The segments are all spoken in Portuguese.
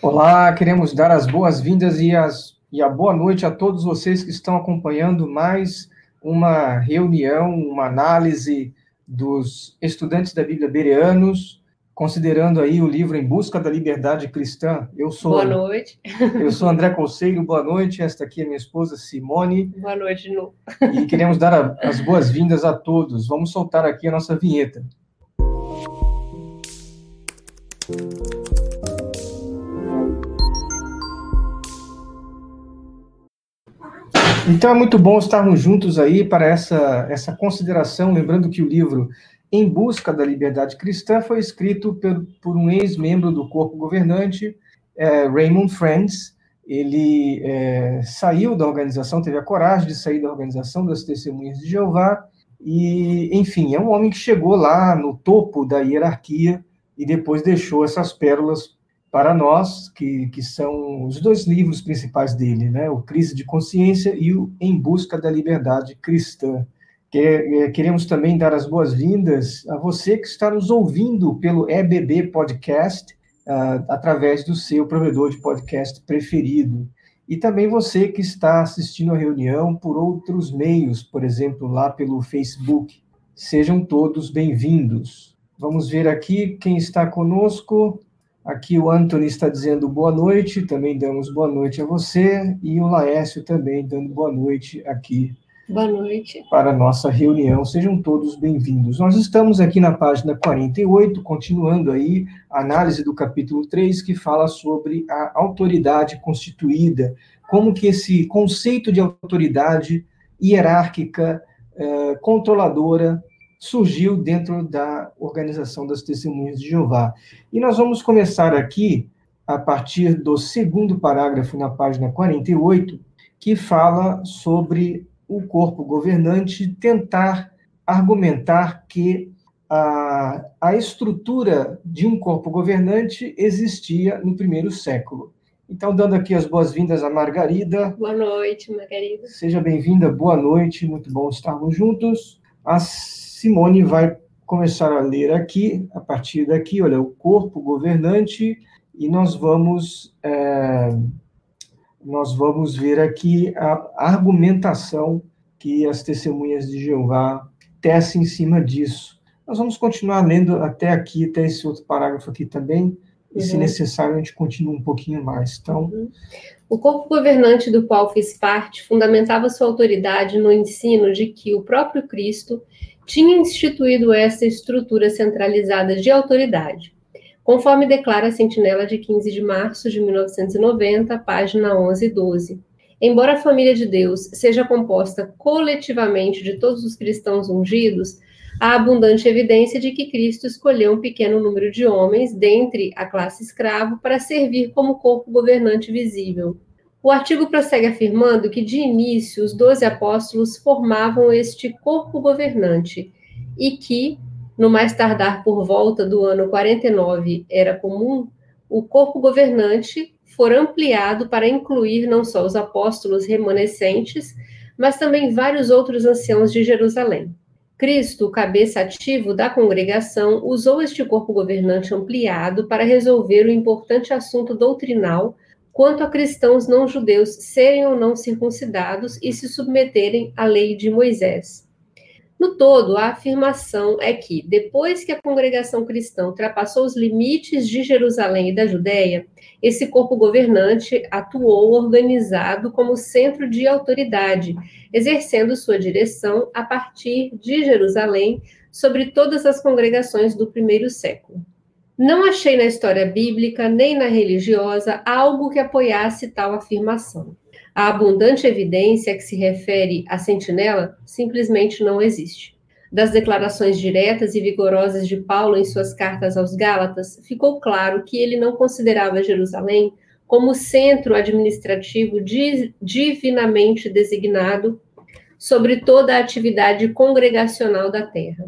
Olá, queremos dar as boas-vindas e, as, e a boa noite a todos vocês que estão acompanhando mais uma reunião, uma análise dos estudantes da Bíblia bereanos, considerando aí o livro Em Busca da Liberdade Cristã. Eu sou Boa noite. Eu sou André Conceiro, boa noite. Esta aqui é minha esposa Simone. Boa noite, Lu. E queremos dar a, as boas-vindas a todos. Vamos soltar aqui a nossa vinheta. Então é muito bom estarmos juntos aí para essa, essa consideração, lembrando que o livro Em Busca da Liberdade Cristã foi escrito por, por um ex-membro do corpo governante, é, Raymond Friends. Ele é, saiu da organização, teve a coragem de sair da organização das Testemunhas de Jeová, e, enfim, é um homem que chegou lá no topo da hierarquia e depois deixou essas pérolas para nós, que, que são os dois livros principais dele, né? O Crise de Consciência e o Em Busca da Liberdade Cristã. É, queremos também dar as boas-vindas a você que está nos ouvindo pelo EBB Podcast, uh, através do seu provedor de podcast preferido. E também você que está assistindo a reunião por outros meios, por exemplo, lá pelo Facebook. Sejam todos bem-vindos. Vamos ver aqui quem está conosco. Aqui o Anthony está dizendo boa noite, também damos boa noite a você, e o Laércio também dando boa noite aqui. Boa noite. Para a nossa reunião. Sejam todos bem-vindos. Nós estamos aqui na página 48, continuando aí a análise do capítulo 3, que fala sobre a autoridade constituída, como que esse conceito de autoridade hierárquica, eh, controladora, surgiu dentro da organização das Testemunhas de Jeová. E nós vamos começar aqui a partir do segundo parágrafo na página 48, que fala sobre o corpo governante tentar argumentar que a, a estrutura de um corpo governante existia no primeiro século. Então, dando aqui as boas-vindas a Margarida. Boa noite, Margarida. Seja bem-vinda, boa noite, muito bom estarmos juntos. As Simone vai começar a ler aqui, a partir daqui, olha, o corpo governante, e nós vamos, é, nós vamos ver aqui a argumentação que as testemunhas de Jeová tecem em cima disso. Nós vamos continuar lendo até aqui, até esse outro parágrafo aqui também, e, se uhum. necessário, a gente continua um pouquinho mais. Então. Uhum. O corpo governante do qual fiz parte fundamentava sua autoridade no ensino de que o próprio Cristo tinha instituído essa estrutura centralizada de autoridade, conforme declara a Sentinela de 15 de março de 1990, página 11 e 12. Embora a família de Deus seja composta coletivamente de todos os cristãos ungidos, há abundante evidência de que Cristo escolheu um pequeno número de homens dentre a classe escravo para servir como corpo governante visível. O artigo prossegue afirmando que, de início, os doze apóstolos formavam este corpo governante e que, no mais tardar por volta do ano 49 era comum, o corpo governante for ampliado para incluir não só os apóstolos remanescentes, mas também vários outros anciãos de Jerusalém. Cristo, cabeça ativo da congregação, usou este corpo governante ampliado para resolver o importante assunto doutrinal quanto a cristãos não judeus serem ou não circuncidados e se submeterem à lei de Moisés. No todo, a afirmação é que, depois que a congregação cristã ultrapassou os limites de Jerusalém e da Judéia, esse corpo governante atuou organizado como centro de autoridade, exercendo sua direção a partir de Jerusalém sobre todas as congregações do primeiro século. Não achei na história bíblica nem na religiosa algo que apoiasse tal afirmação. A abundante evidência que se refere à sentinela simplesmente não existe. Das declarações diretas e vigorosas de Paulo em suas cartas aos Gálatas, ficou claro que ele não considerava Jerusalém como centro administrativo divinamente designado sobre toda a atividade congregacional da terra.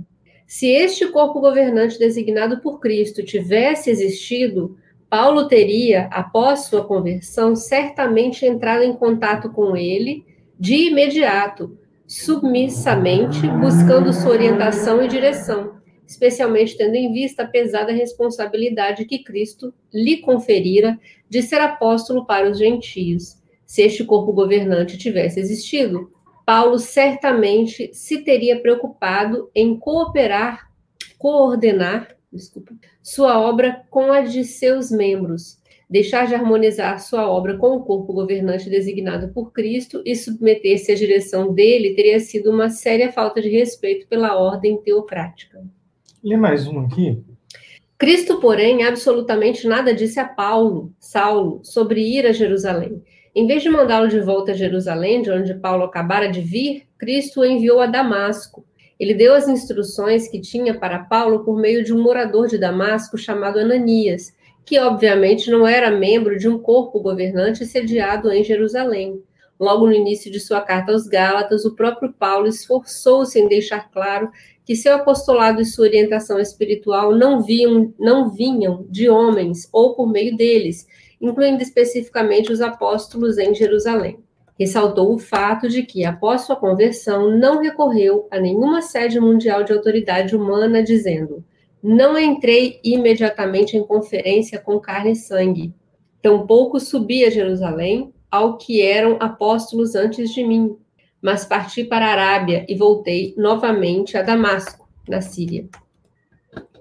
Se este corpo governante designado por Cristo tivesse existido, Paulo teria, após sua conversão, certamente entrado em contato com ele de imediato, submissamente, buscando sua orientação e direção, especialmente tendo em vista a pesada responsabilidade que Cristo lhe conferira de ser apóstolo para os gentios. Se este corpo governante tivesse existido, Paulo certamente se teria preocupado em cooperar, coordenar, desculpa, sua obra com a de seus membros, deixar de harmonizar sua obra com o corpo governante designado por Cristo e submeter-se à direção dele teria sido uma séria falta de respeito pela ordem teocrática. Lê mais um aqui. Cristo, porém, absolutamente nada disse a Paulo, Saulo, sobre ir a Jerusalém. Em vez de mandá-lo de volta a Jerusalém, de onde Paulo acabara de vir, Cristo o enviou a Damasco. Ele deu as instruções que tinha para Paulo por meio de um morador de Damasco chamado Ananias, que obviamente não era membro de um corpo governante sediado em Jerusalém. Logo no início de sua carta aos Gálatas, o próprio Paulo esforçou-se em deixar claro que seu apostolado e sua orientação espiritual não, viam, não vinham de homens ou por meio deles, incluindo especificamente os apóstolos em Jerusalém. Ressaltou o fato de que, após sua conversão, não recorreu a nenhuma sede mundial de autoridade humana, dizendo: Não entrei imediatamente em conferência com carne e sangue. Tampouco subi a Jerusalém ao que eram apóstolos antes de mim, mas parti para a Arábia e voltei novamente a Damasco, na Síria.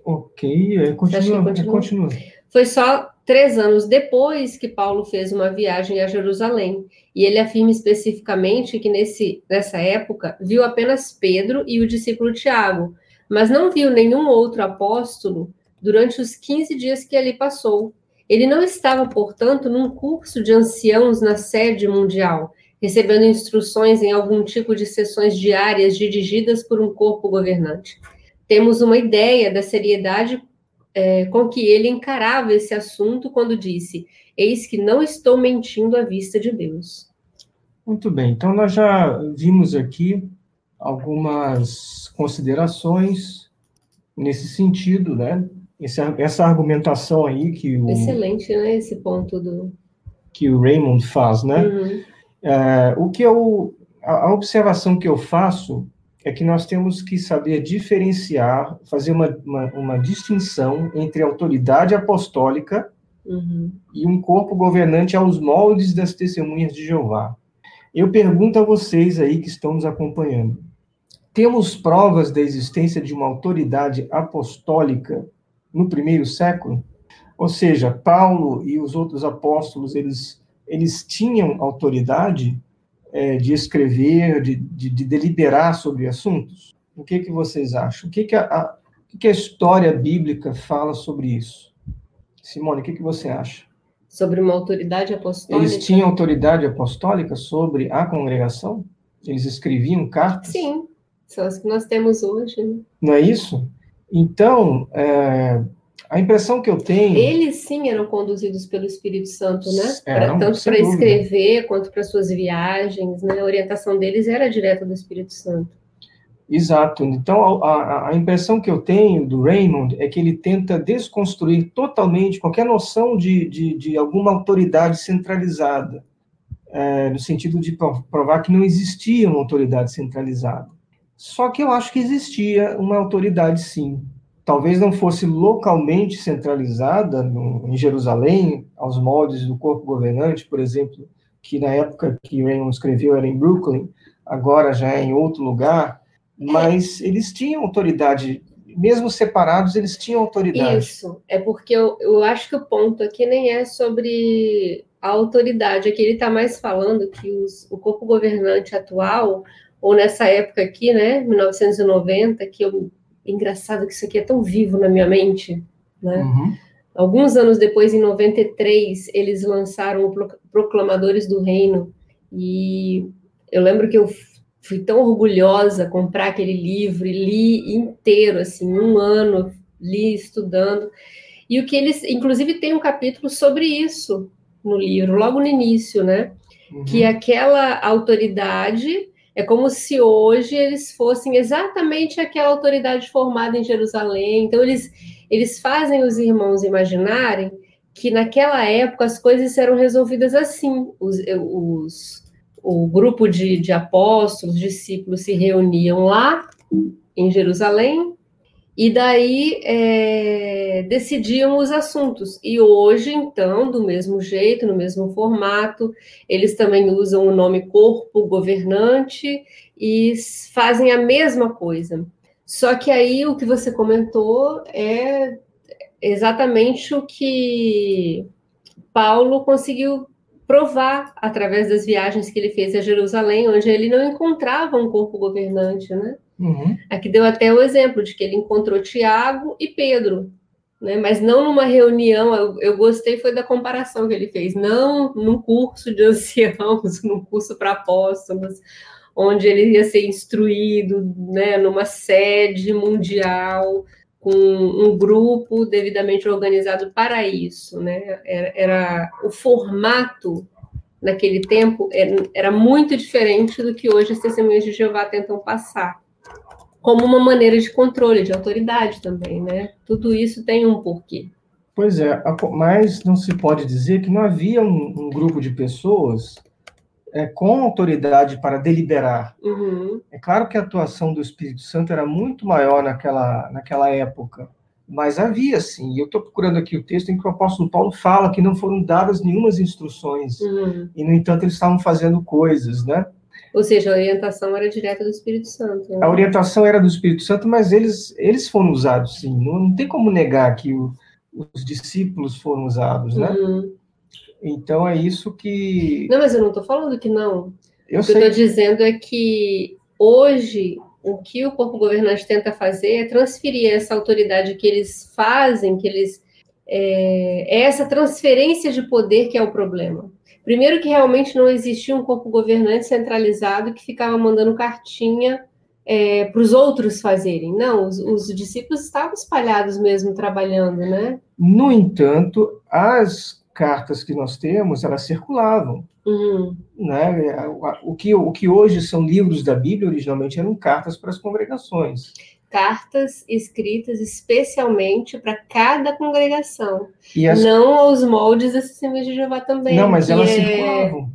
Ok, continua, continua? continua. Foi só três anos depois que Paulo fez uma viagem a Jerusalém. E ele afirma especificamente que nesse, nessa época viu apenas Pedro e o discípulo Tiago, mas não viu nenhum outro apóstolo durante os 15 dias que ali passou. Ele não estava, portanto, num curso de anciãos na sede mundial, recebendo instruções em algum tipo de sessões diárias dirigidas por um corpo governante. Temos uma ideia da seriedade é, com que ele encarava esse assunto quando disse: Eis que não estou mentindo à vista de Deus. Muito bem, então nós já vimos aqui algumas considerações nesse sentido, né? Essa, essa argumentação aí que o. Excelente, né? Esse ponto do. Que o Raymond faz, né? Uhum. É, o que eu. A, a observação que eu faço é que nós temos que saber diferenciar, fazer uma, uma, uma distinção entre autoridade apostólica uhum. e um corpo governante aos moldes das testemunhas de Jeová. Eu pergunto a vocês aí que estão nos acompanhando: temos provas da existência de uma autoridade apostólica no primeiro século? Ou seja, Paulo e os outros apóstolos, eles, eles tinham autoridade é, de escrever, de, de, de, deliberar sobre assuntos? O que, que vocês acham? O que, que, a, a, o que a história bíblica fala sobre isso? Simone, o que, que você acha? Sobre uma autoridade apostólica? Eles tinham autoridade apostólica sobre a congregação? Eles escreviam cartas? Sim, são as que nós temos hoje. Né? Não é isso? Então, é, a impressão que eu tenho. Eles sim eram conduzidos pelo Espírito Santo, né? Eram, pra, tanto para escrever quanto para suas viagens, né? A orientação deles era direta do Espírito Santo. Exato. Então, a, a, impressão que eu tenho do Raymond é que ele tenta desconstruir totalmente qualquer noção de, de, de alguma autoridade centralizada, é, no sentido de provar que não existia uma autoridade centralizada. Só que eu acho que existia uma autoridade, sim talvez não fosse localmente centralizada no, em Jerusalém, aos moldes do corpo governante, por exemplo, que na época que Raymond escreveu era em Brooklyn, agora já é em outro lugar, mas eles tinham autoridade, mesmo separados, eles tinham autoridade. Isso, é porque eu, eu acho que o ponto aqui nem é sobre a autoridade, aqui ele está mais falando que os, o corpo governante atual, ou nessa época aqui, né, 1990, que eu engraçado que isso aqui é tão vivo na minha mente, né? Uhum. Alguns anos depois, em 93, eles lançaram o Proclamadores do Reino, e eu lembro que eu fui tão orgulhosa comprar aquele livro e li inteiro, assim, um ano, li estudando, e o que eles, inclusive, tem um capítulo sobre isso no livro, logo no início, né? Uhum. Que aquela autoridade é como se hoje eles fossem exatamente aquela autoridade formada em Jerusalém. Então, eles, eles fazem os irmãos imaginarem que naquela época as coisas eram resolvidas assim. Os, os, o grupo de, de apóstolos, discípulos se reuniam lá em Jerusalém E daí é, decidiam os assuntos. E hoje, então, do mesmo jeito, no mesmo formato, eles também usam o nome corpo governante e fazem a mesma coisa. Só que aí o que você comentou é exatamente o que Paulo conseguiu provar através das viagens que ele fez a Jerusalém, onde ele não encontrava um corpo governante, né? Uhum. Aqui deu até o exemplo de que ele encontrou Tiago e Pedro, né? Mas não numa reunião. Eu, eu gostei foi da comparação que ele fez, não num curso de anciãos, num curso para apóstolos, onde ele ia ser instruído, né? Numa sede mundial com um grupo devidamente organizado para isso, né? Era, era o formato naquele tempo era, era, muito diferente do que hoje as testemunhas de Jeová tentam passar, como uma maneira de controle, de autoridade também, né? Tudo isso tem um porquê. Pois é, mas não se pode dizer que não havia um, um grupo de pessoas é, com autoridade para deliberar. Uhum. É claro que a atuação do Espírito Santo era muito maior naquela, naquela época, mas havia sim. E eu estou procurando aqui o texto em que o apóstolo Paulo fala que não foram dadas nenhumas instruções, uhum. e no entanto eles estavam fazendo coisas, né? Ou seja, a orientação era direta do Espírito Santo. Né? A orientação era do Espírito Santo, mas eles, eles foram usados sim. Não, não tem como negar que o, os discípulos foram usados, né? Uhum. Então é isso que. Não, mas eu não estou falando que não. Eu o que eu estou dizendo é que hoje o que o corpo governante tenta fazer é transferir essa autoridade que eles fazem, que eles. É, é essa transferência de poder que é o problema. Primeiro, que realmente não existia um corpo governante centralizado que ficava mandando cartinha é, para os outros fazerem. Não, os, os, discípulos estavam espalhados mesmo trabalhando, né? No entanto, as cartas que nós temos, elas circulavam. Uhum. Né? O, que, o que hoje são livros da Bíblia, originalmente eram cartas para as congregações. Cartas escritas especialmente para cada congregação. As... Não aos moldes da Assembleia de Jeová também. Não, mas elas é... circulavam.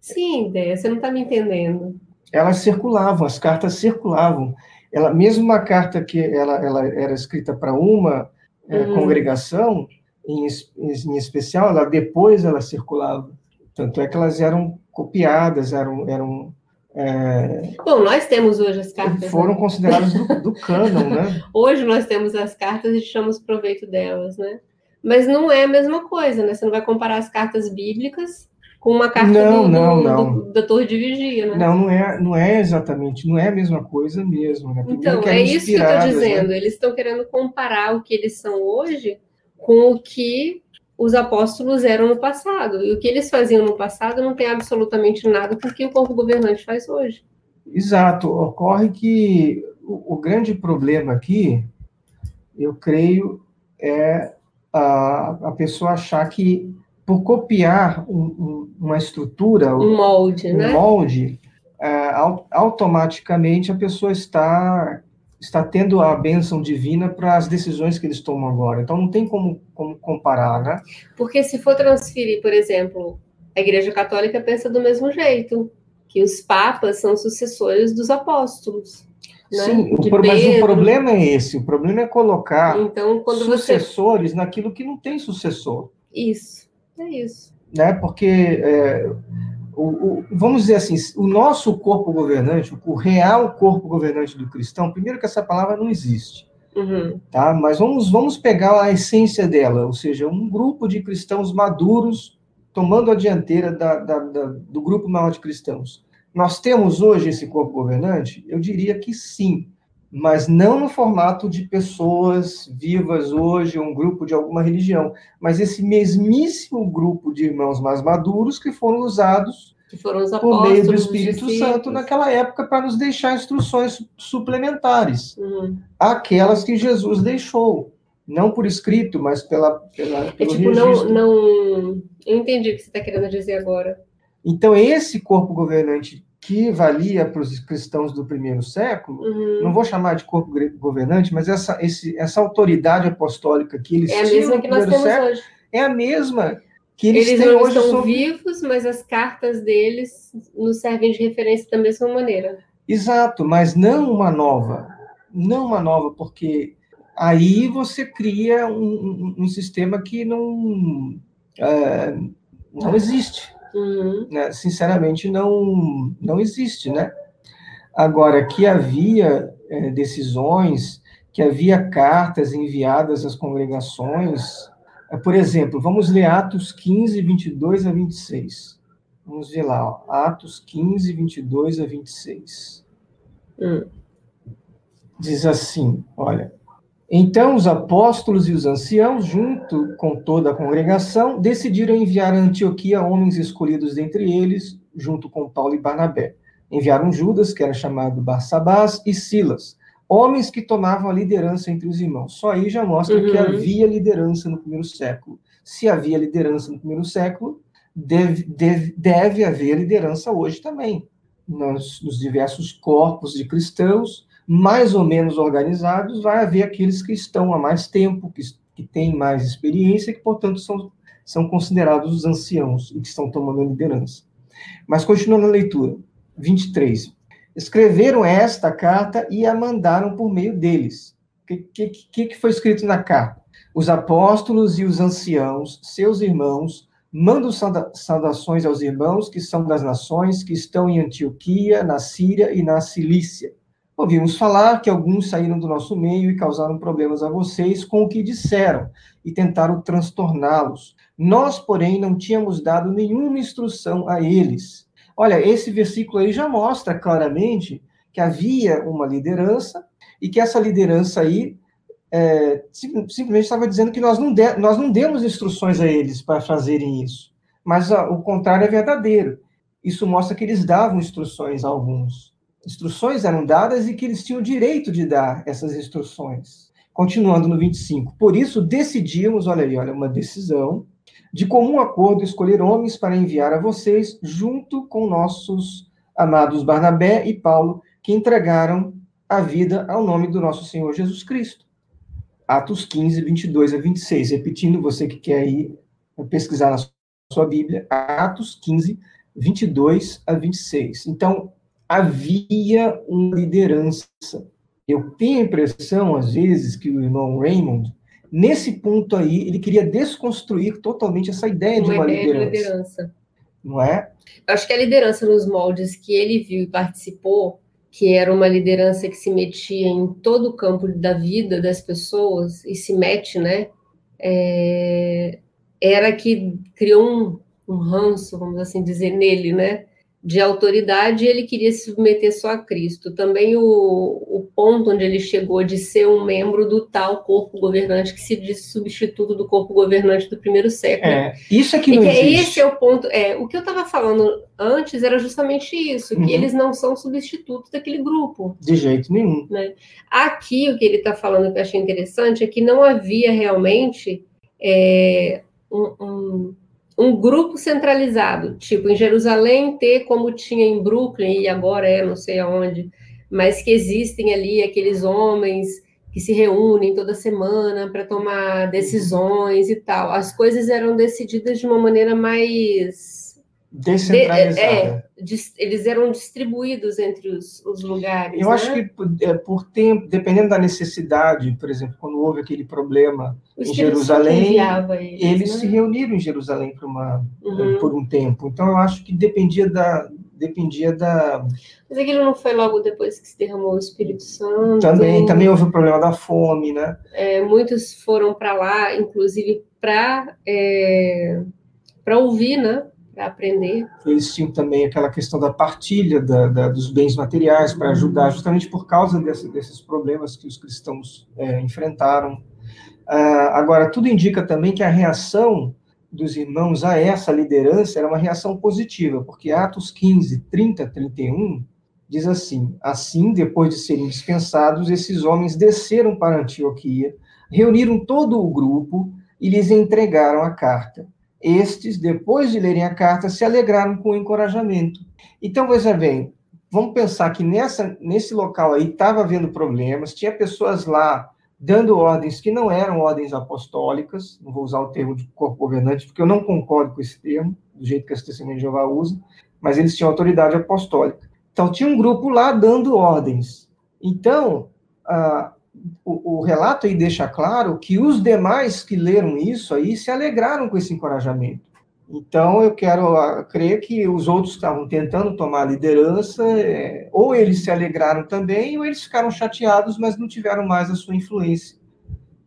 Sim, ideia, você não está me entendendo. Elas circulavam, as cartas circulavam. Ela, mesmo uma carta que ela, ela era escrita para uma é, uhum. congregação, em, em especial, ela, depois ela circulava. Tanto é que elas eram copiadas, eram. eram é, Bom, nós temos hoje as cartas. Foram né? consideradas do, do cânon, né? Hoje nós temos as cartas e tiramos proveito delas, né? Mas não é a mesma coisa, né? Você não vai comparar as cartas bíblicas com uma carta não, do, não, não. Do, da Torre de Vigia, né? Não, não é, não é exatamente, não é a mesma coisa mesmo. Né? Então, é isso que eu estou né? dizendo. Né? Eles estão querendo comparar o que eles são hoje com o que os apóstolos eram no passado. E o que eles faziam no passado não tem absolutamente nada com o que o corpo governante faz hoje. Exato. Ocorre que o, o grande problema aqui, eu creio, é a, a pessoa achar que por copiar um, um, uma estrutura, um molde, um né? molde, é, automaticamente a pessoa está está tendo a bênção divina para as decisões que eles tomam agora. Então não tem como, como comparar, né? Porque se for transferir, por exemplo, a Igreja Católica pensa do mesmo jeito, que os papas são sucessores dos apóstolos. Né? Sim, o, mas o problema é esse, o problema é colocar então, sucessores você... naquilo que não tem sucessor. Isso, é isso. Né? Porque é, o, o, vamos dizer assim, o nosso corpo governante, o real corpo governante do cristão, primeiro que essa palavra não existe, uhum. tá? Mas vamos, vamos pegar a essência dela, ou seja, um grupo de cristãos maduros tomando a dianteira da, da, da, do grupo maior de cristãos. Nós temos hoje esse corpo governante? Eu diria que sim, mas não no formato de pessoas vivas hoje, um grupo de alguma religião, mas esse mesmíssimo grupo de irmãos mais maduros que foram usados que foram os por meio do Espírito Santo naquela época para nos deixar instruções suplementares, uhum. aquelas que Jesus deixou, não por escrito, mas pela, pela é pelo é tipo registro. não não eu entendi o que você está querendo dizer agora. Então esse corpo governante que valia para os cristãos do primeiro século, uhum. não vou chamar de corpo governante, mas essa, esse, essa autoridade apostólica que eles é tinham. É a mesma que nós temos século, hoje. É a mesma que eles, eles têm não hoje. estão sobre... vivos, mas as cartas deles nos servem de referência da mesma maneira. Exato, mas não uma nova. Não uma nova, porque aí você cria um, um, um sistema que não, é, não existe. Uhum. Né? Sinceramente, não, não existe, né? Agora, que havia é, decisões, que havia cartas enviadas às congregações, é, por exemplo, vamos ler Atos 15, 22 a 26. Vamos ver lá, ó, Atos 15, 22 a 26. Hum. Diz assim, olha, então os apóstolos e os anciãos, junto com toda a congregação, decidiram enviar a Antioquia homens escolhidos dentre eles, junto com Paulo e Barnabé. Enviaram Judas, que era chamado Barsabás, e Silas, homens que tomavam a liderança entre os irmãos. Só aí já mostra uhum. que havia liderança no primeiro século. Se havia liderança no primeiro século, deve, deve, deve haver liderança hoje também, nos, nos diversos corpos de cristãos, mais ou menos organizados, vai haver aqueles que estão há mais tempo, que, que têm mais experiência, que, portanto, são, são considerados os anciãos e que estão tomando a liderança. Mas, continuando a leitura, 23. Escreveram esta carta e a mandaram por meio deles. O que, que, que foi escrito na carta? Os apóstolos e os anciãos, seus irmãos, mandam saudações aos irmãos que são das nações, que estão em Antioquia, na Síria e na Cilícia Ouvimos falar que alguns saíram do nosso meio e causaram problemas a vocês com o que disseram e tentaram transtorná-los. Nós, porém, não tínhamos dado nenhuma instrução a eles. Olha, esse versículo aí já mostra claramente que havia uma liderança e que essa liderança aí é, simplesmente estava dizendo que nós não, de, nós não demos instruções a eles para fazerem isso. Mas ó, o contrário é verdadeiro. Isso mostra que eles davam instruções a alguns instruções eram dadas e que eles tinham o direito de dar essas instruções. Continuando no 25. Por isso, decidimos, olha ali, olha, uma decisão, de comum acordo, escolher homens para enviar a vocês, junto com nossos amados Barnabé e Paulo, que entregaram a vida ao nome do nosso Senhor Jesus Cristo. Atos 15, 22 a 26. Repetindo, você que quer ir pesquisar na sua Bíblia, Atos 15, 22 a 26. Então, havia uma liderança. Eu tenho a impressão, às vezes, que o irmão Raymond, nesse ponto aí, ele queria desconstruir totalmente essa ideia uma de uma ideia liderança. De liderança. Não é? Eu acho que a liderança nos moldes que ele viu e participou, que era uma liderança que se metia em todo o campo da vida das pessoas e se mete, né? É, era que criou um, um ranço, vamos assim dizer, nele, né? De autoridade e ele queria se submeter só a Cristo. Também o, o ponto onde ele chegou de ser um membro do tal corpo governante que se diz substituto do corpo governante do primeiro século. É, isso é que não e que existe. esse é o ponto. É, o que eu estava falando antes era justamente isso, que uhum. eles não são substitutos daquele grupo. De jeito nenhum. Né? Aqui, o que ele está falando que eu achei interessante é que não havia realmente é, um, um um grupo centralizado, tipo em Jerusalém ter como tinha em Brooklyn e agora é não sei aonde, mas que existem ali aqueles homens que se reúnem toda semana para tomar decisões e tal. As coisas eram decididas de uma maneira mais Descentralizada. De, é, eles eram distribuídos entre os, os lugares. Eu né? acho que é, por tempo, dependendo da necessidade, por exemplo, quando houve aquele problema em Jerusalém, eles, eles né? se reuniram em Jerusalém por, uma, uhum. por um tempo. Então eu acho que dependia da, dependia da. Mas aquilo não foi logo depois que se derramou o Espírito Santo. Também, também houve o problema da fome, né? É, muitos foram para lá, inclusive para é, para ouvir, né? Para aprender. Eles tinham também aquela questão da partilha da, da, dos bens materiais para ajudar, justamente por causa desse, desses problemas que os cristãos é, enfrentaram. Uh, agora, tudo indica também que a reação dos irmãos a essa liderança era uma reação positiva, porque Atos 15, 30, 31 diz assim: Assim, depois de serem dispensados, esses homens desceram para Antioquia, reuniram todo o grupo e lhes entregaram a carta. Estes, depois de lerem a carta, se alegraram com o encorajamento. Então, veja bem, vamos pensar que nessa, nesse local aí estava havendo problemas, tinha pessoas lá dando ordens que não eram ordens apostólicas, não vou usar o termo de corpo governante, porque eu não concordo com esse termo, do jeito que as testemunhas de Jeová usam, mas eles tinham autoridade apostólica. Então, tinha um grupo lá dando ordens. Então, ah, o, o, relato aí deixa claro que os demais que leram isso aí se alegraram com esse encorajamento. Então, eu quero uh, crer que os outros que estavam tentando tomar a liderança, é, ou eles se alegraram também, ou eles ficaram chateados, mas não tiveram mais a sua influência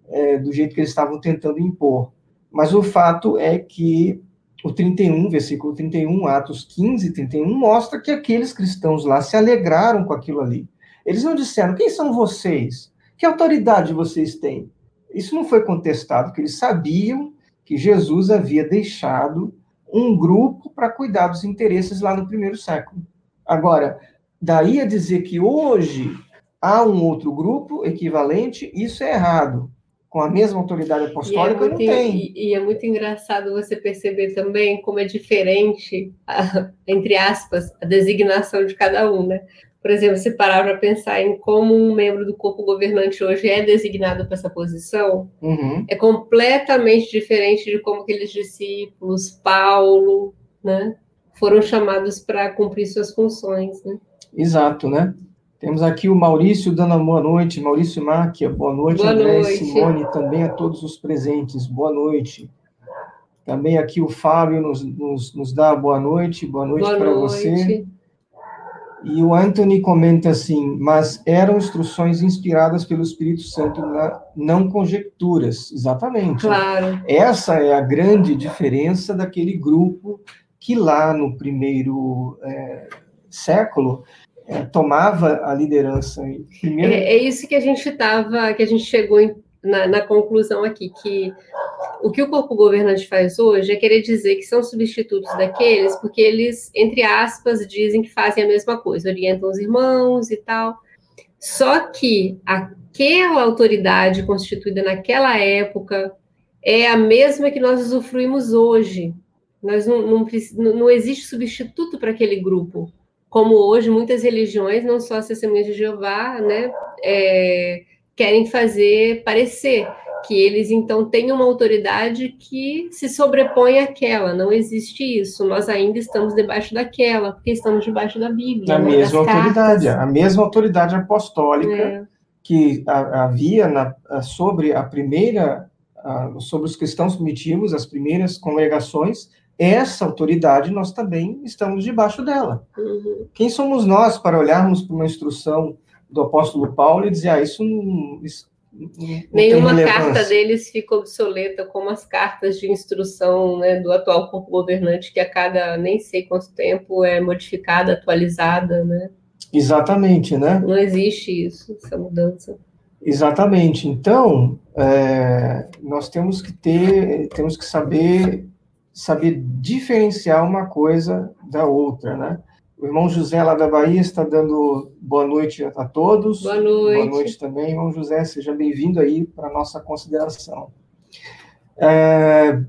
é, do jeito que eles estavam tentando impor. Mas o fato é que o 31, versículo 31, Atos 15, 31, mostra que aqueles cristãos lá se alegraram com aquilo ali. Eles não disseram, quem são vocês? Que autoridade vocês têm? Isso não foi contestado, porque eles sabiam que Jesus havia deixado um grupo para cuidar dos interesses lá no primeiro século. Agora, daí a dizer que hoje há um outro grupo equivalente, isso é errado. Com a mesma autoridade apostólica, é muito, não tem. E, e, é muito engraçado você perceber também como é diferente, a, entre aspas, a designação de cada um, né? Por exemplo, se parar para pensar em como um membro do corpo governante hoje é designado para essa posição, uhum. é completamente diferente de como aqueles discípulos, Paulo, né, foram chamados para cumprir suas funções. Né? Exato, né? Temos aqui o Maurício dando uma boa noite, Maurício Máquia, boa noite, boa André noite. Simone, também a todos os presentes, boa noite. Também aqui o Fábio nos, nos, nos dá boa noite, boa noite para você. E o Anthony comenta assim: mas eram instruções inspiradas pelo Espírito Santo, na, não conjecturas. Exatamente. Claro. Essa é a grande diferença daquele grupo que lá no primeiro é, século é, tomava a liderança. Primeiro... É, é, isso que a gente estava, que a gente chegou em, na, na conclusão aqui, que o que o corpo governante faz hoje é querer dizer que são substitutos daqueles, porque eles, entre aspas, dizem que fazem a mesma coisa, orientam os irmãos e tal. Só que aquela autoridade constituída naquela época é a mesma que nós usufruímos hoje. Nós não, não, não existe substituto para aquele grupo. Como hoje, muitas religiões, não só as testemunhas de Jeová, né, é, querem fazer parecer que eles então têm uma autoridade que se sobrepõe àquela. Não existe isso. Nós ainda estamos debaixo daquela, porque estamos debaixo da Bíblia. A né, mesma autoridade, cartas. a mesma autoridade apostólica é. que havia na, sobre a primeira, sobre os cristãos primitivos, as primeiras congregações. Essa autoridade nós também estamos debaixo dela. Uhum. Quem somos nós para olharmos para uma instrução do apóstolo Paulo e dizer, ah, isso não, isso Nenhuma carta deles fica obsoleta, como as cartas de instrução né, do atual corpo governante, que a cada nem sei quanto tempo é modificada, atualizada, né? Exatamente, né? Não existe isso, essa mudança. Exatamente. Então, é, nós temos que ter, temos que saber, saber diferenciar uma coisa da outra, né? O irmão José, lá da Bahia, está dando boa noite a todos. Boa noite. Boa noite também, irmão José. Seja bem-vindo aí para a nossa consideração. É,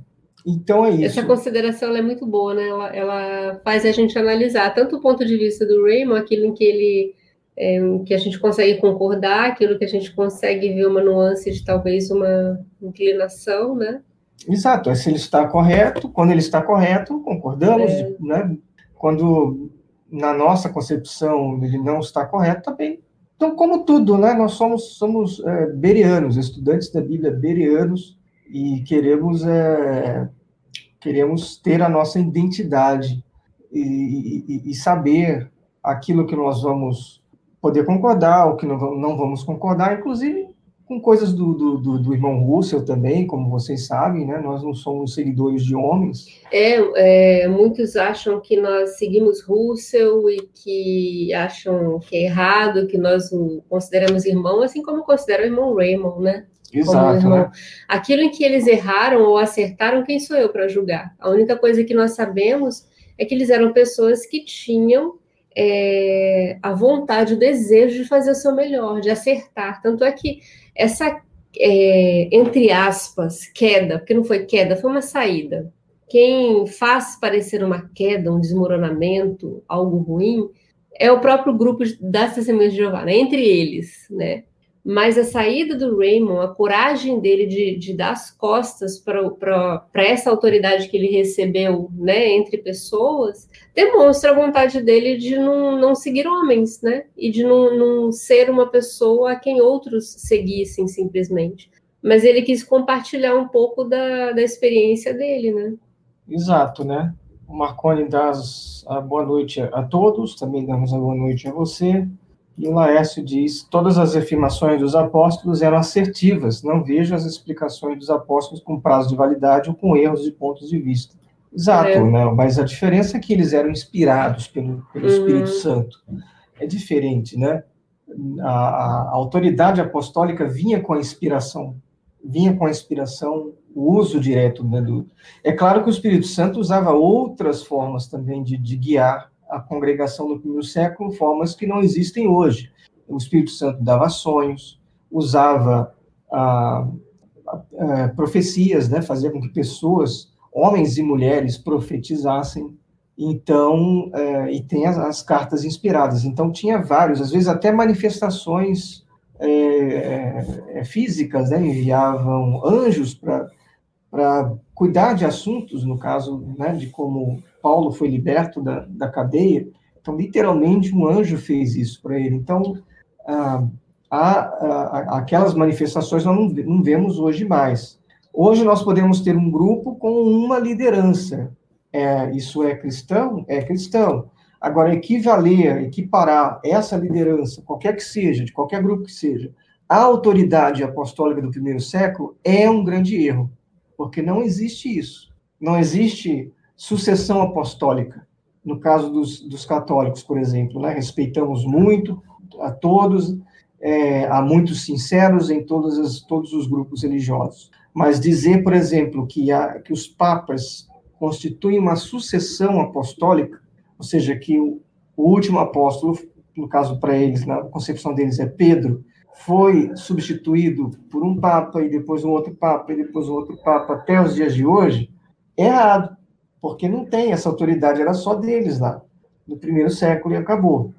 então é isso. Essa consideração é muito boa, né? Ela, ela, faz a gente analisar tanto o ponto de vista do Raymond, aquilo em que ele é, que a gente consegue concordar, aquilo que a gente consegue ver uma nuance de talvez uma inclinação, né? Exato, é se ele está correto, quando ele está correto, concordamos, é. né? Quando na nossa concepção, ele não está correto também. Então, como tudo, né, nós somos, somos é, berianos, estudantes da Bíblia berianos, e queremos, é, queremos ter a nossa identidade e, e, e, saber aquilo que nós vamos poder concordar, o que não, não vamos concordar, inclusive com coisas do, do, do, do, irmão Russell também, como vocês sabem, né? Nós não somos seguidores de homens. É, é, muitos acham que nós seguimos Russell e que acham que é errado, que nós o consideramos irmão, assim como consideram o irmão Raymond, né? Exato. Né? Aquilo em que eles erraram ou acertaram, quem sou eu para julgar? A única coisa que nós sabemos é que eles eram pessoas que tinham é, a vontade, o desejo de fazer o seu melhor, de acertar. Tanto é que essa, é, entre aspas, queda, porque não foi queda, foi uma saída. Quem faz parecer uma queda, um desmoronamento, algo ruim, é o próprio grupo das testemunhas de Jeová, né? entre eles, né? Mas a saída do Raymond, a coragem dele de, de dar as costas para essa autoridade que ele recebeu né, entre pessoas, demonstra a vontade dele de não, não seguir homens, né? E de não, não ser uma pessoa a quem outros seguissem simplesmente. Mas ele quis compartilhar um pouco da, da experiência dele, né? Exato, né? O Marconi dá a boa noite a todos, também damos a boa noite a você. E o Laércio diz: todas as afirmações dos apóstolos eram assertivas, não vejo as explicações dos apóstolos com prazo de validade ou com erros de pontos de vista. Exato, é. né? mas a diferença é que eles eram inspirados pelo, pelo uhum. Espírito Santo. É diferente, né? A, a, autoridade apostólica vinha com a inspiração, vinha com a inspiração, o uso direto. Né, do... É claro que o Espírito Santo usava outras formas também de, de guiar a congregação no primeiro século, formas que não existem hoje. O Espírito Santo dava sonhos, usava ah, ah, profecias, né, fazia com que pessoas, homens e mulheres, profetizassem. Então, eh, e tem as, as, cartas inspiradas. Então, tinha vários, às vezes até manifestações eh, físicas, né, enviavam anjos para cuidar de assuntos, no caso né, de como Paulo foi liberto da, da cadeia, então, literalmente, um anjo fez isso para ele. Então, ah, aquelas manifestações nós não, não vemos hoje mais. Hoje nós podemos ter um grupo com uma liderança. É, isso é cristão? É cristão. Agora, equivaler, equiparar essa liderança, qualquer que seja, de qualquer grupo que seja, à autoridade apostólica do primeiro século, é um grande erro, porque não existe isso. Não existe sucessão apostólica. No caso dos, dos católicos, por exemplo, né? respeitamos muito a todos, é, há muitos sinceros em todos, as, todos os grupos religiosos. Mas dizer, por exemplo, que, há, que os papas constituem uma sucessão apostólica, ou seja, que o, o último apóstolo, no caso para eles, na concepção deles é Pedro, foi substituído por um papa e depois um outro papa e depois um outro papa até os dias de hoje, é errado porque não tem essa autoridade, era só deles lá, no primeiro século e acabou.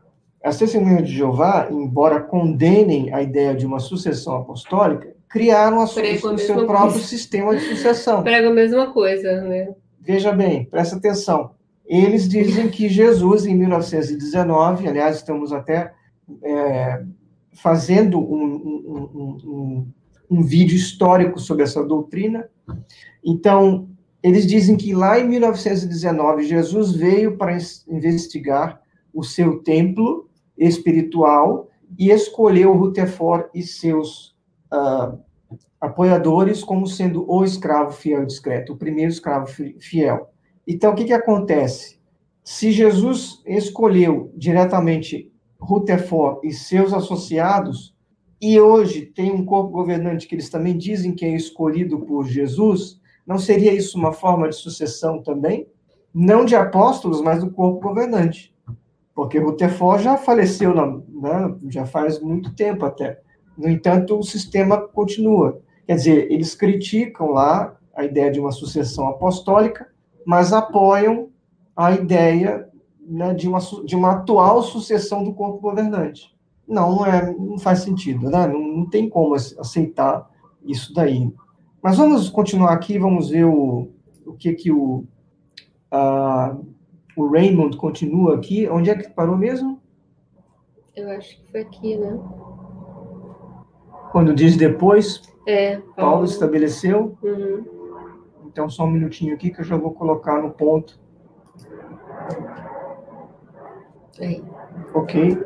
As testemunhas de Jeová, embora condenem a ideia de uma sucessão apostólica, criaram a, o seu próprio coisa. sistema de sucessão. Prega a mesma coisa, né? Veja bem, presta atenção. Eles dizem que Jesus, em 1919, aliás, estamos até é, fazendo um, um, um, um vídeo histórico sobre essa doutrina. Então, eles dizem que lá em 1919 Jesus veio para investigar o seu templo espiritual e escolheu Rutherford e seus uh, apoiadores como sendo o escravo fiel e discreto, o primeiro escravo fiel. Então, o que, que acontece? Se Jesus escolheu diretamente Rutherford e seus associados, e hoje tem um corpo governante que eles também dizem que é escolhido por Jesus, não seria isso uma forma de sucessão também? Não de apóstolos, mas do corpo governante. Porque Rutherford já faleceu, né, já faz muito tempo até. No entanto, o sistema continua. Quer dizer, eles criticam lá a ideia de uma sucessão apostólica, mas apoiam a ideia né, de, uma, de uma atual sucessão do corpo governante. Não, não, é, não faz sentido, né? não, não tem como aceitar isso daí. Mas vamos continuar aqui, vamos ver o, o que que o, uh, o Raymond continua aqui. Onde é que parou mesmo? Eu acho que foi aqui, né? Quando diz depois, é, Paulo, Paulo estabeleceu. Uhum. Então, só um minutinho aqui que eu já vou colocar no ponto. Aí. Ok.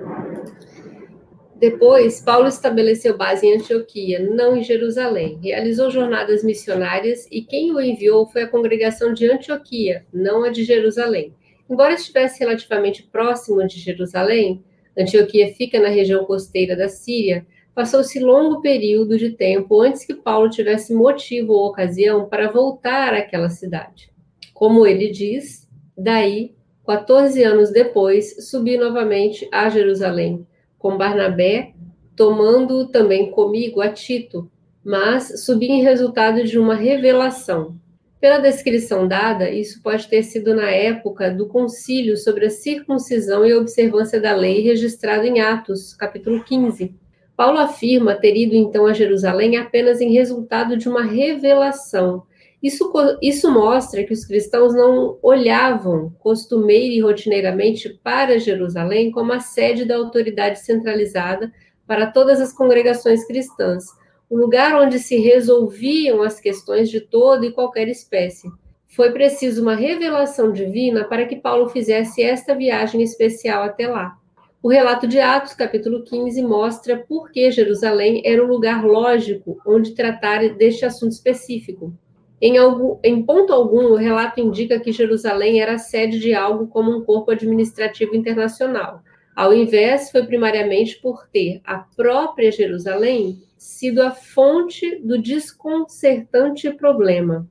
Depois, Paulo estabeleceu base em Antioquia, não em Jerusalém. Realizou jornadas missionárias e quem o enviou foi a congregação de Antioquia, não a de Jerusalém. Embora estivesse relativamente próximo de Jerusalém, Antioquia fica na região costeira da Síria, passou-se longo período de tempo antes que Paulo tivesse motivo ou ocasião para voltar àquela cidade. Como ele diz, daí, 14 anos depois, subi novamente a Jerusalém com Barnabé, tomando também comigo a Tito, mas subi em resultado de uma revelação. Pela descrição dada, isso pode ter sido na época do concílio sobre a circuncisão e observância da lei registrado em Atos, capítulo 15, Paulo afirma ter ido então a Jerusalém apenas em resultado de uma revelação. Isso, isso mostra que os cristãos não olhavam costumeira e rotineiramente para Jerusalém como a sede da autoridade centralizada para todas as congregações cristãs, o lugar onde se resolviam as questões de toda e qualquer espécie. Foi preciso uma revelação divina para que Paulo fizesse esta viagem especial até lá. O relato de Atos, capítulo 15, mostra por que Jerusalém era o lugar lógico onde tratar deste assunto específico. Em, em ponto algum, o relato indica que Jerusalém era sede de algo como um corpo administrativo internacional. Ao invés, foi primariamente por ter a própria Jerusalém sido a fonte do desconcertante problema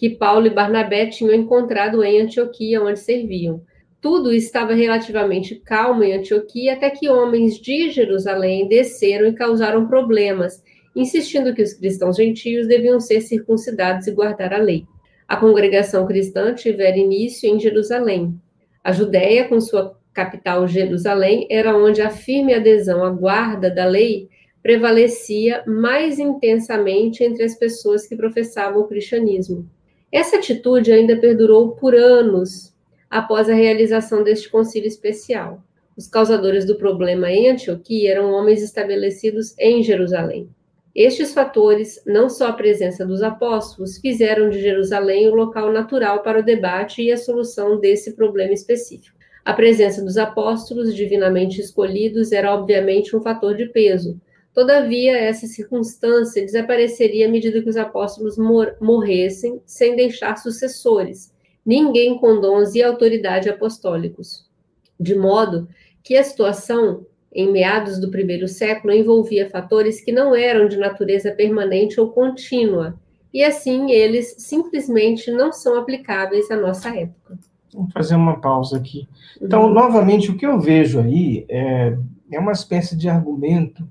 que Paulo e Barnabé tinham encontrado em Antioquia, onde serviam. Tudo estava relativamente calmo em Antioquia até que homens de Jerusalém desceram e causaram problemas, insistindo que os cristãos gentios deviam ser circuncidados e guardar a lei. A congregação cristã tivera início em Jerusalém. A Judéia, com sua capital Jerusalém, era onde a firme adesão à guarda da lei prevalecia mais intensamente entre as pessoas que professavam o cristianismo. Essa atitude ainda perdurou por anos após a realização deste concílio especial. Os causadores do problema em Antioquia eram homens estabelecidos em Jerusalém. Estes fatores, não só a presença dos apóstolos, fizeram de Jerusalém o local natural para o debate e a solução desse problema específico. A presença dos apóstolos divinamente escolhidos era obviamente um fator de peso. Todavia, essa circunstância desapareceria à medida que os apóstolos mor morressem, sem deixar sucessores, ninguém com dons e autoridade apostólicos. De modo que a situação, em meados do primeiro século, envolvia fatores que não eram de natureza permanente ou contínua, e assim eles simplesmente não são aplicáveis à nossa época. Vamos fazer uma pausa aqui. Então, uhum. novamente, o que eu vejo aí é, é uma espécie de argumento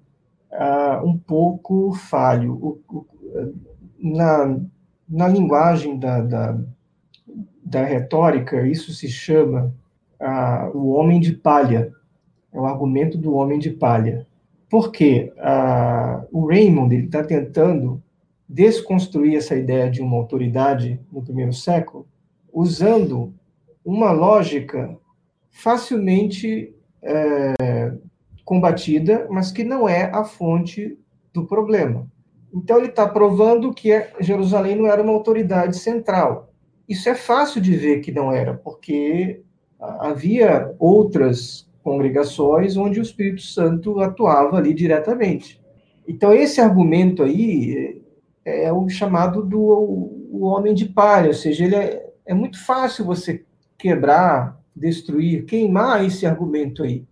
uh, um pouco falho. O, o, na, na linguagem da, da da retórica, isso se chama ah, o homem de palha. É o argumento do homem de palha. Porque ah, o Raymond está tentando desconstruir essa ideia de uma autoridade no primeiro século, usando uma lógica facilmente é, combatida, mas que não é a fonte do problema. Então, ele está provando que Jerusalém não era uma autoridade central, isso é fácil de ver que não era, porque havia outras congregações onde o Espírito Santo atuava ali diretamente. Então, esse argumento aí é, é o chamado do o homem de palha, ou seja, ele é, é muito fácil você quebrar, destruir, queimar esse argumento aí.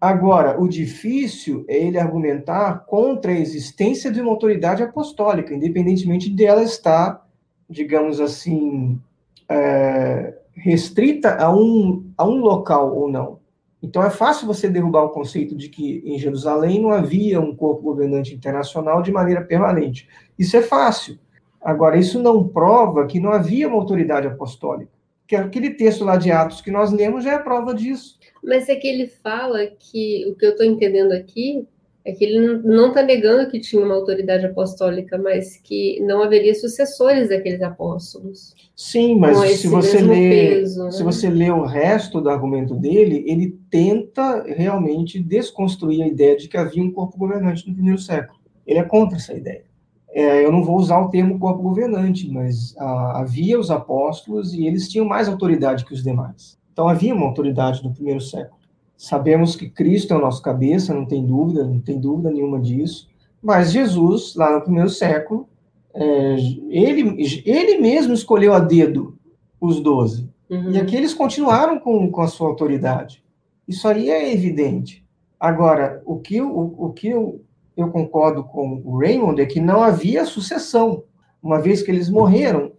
Agora, o difícil é ele argumentar contra a existência de uma autoridade apostólica, independentemente dela estar, digamos assim, é, restrita a um, a um local ou não. Então é fácil você derrubar o conceito de que em Jerusalém não havia um corpo governante internacional de maneira permanente. Isso é fácil. Agora, isso não prova que não havia uma autoridade apostólica. Que aquele texto lá de Atos que nós lemos já é prova disso. Mas é que ele fala que, o que eu estou entendendo aqui, é que ele não está negando que tinha uma autoridade apostólica, mas que não haveria sucessores daqueles apóstolos. Sim, mas se você lê, peso, né? se você lê o resto do argumento dele, ele tenta realmente desconstruir a ideia de que havia um corpo governante no primeiro século. Ele é contra essa ideia. É, eu não vou usar o termo corpo governante, mas ah, havia os apóstolos e eles tinham mais autoridade que os demais. Então havia uma autoridade no primeiro século. Sabemos que Cristo é o nosso cabeça, não tem dúvida, não tem dúvida nenhuma disso. Mas Jesus, lá no primeiro século, é, ele, ele mesmo escolheu a dedo os doze. Uhum. E aqueles continuaram com, com a sua autoridade. Isso aí é evidente. Agora, o que, o, o que eu, eu concordo com o Raymond é que não havia sucessão. Uma vez que eles morreram,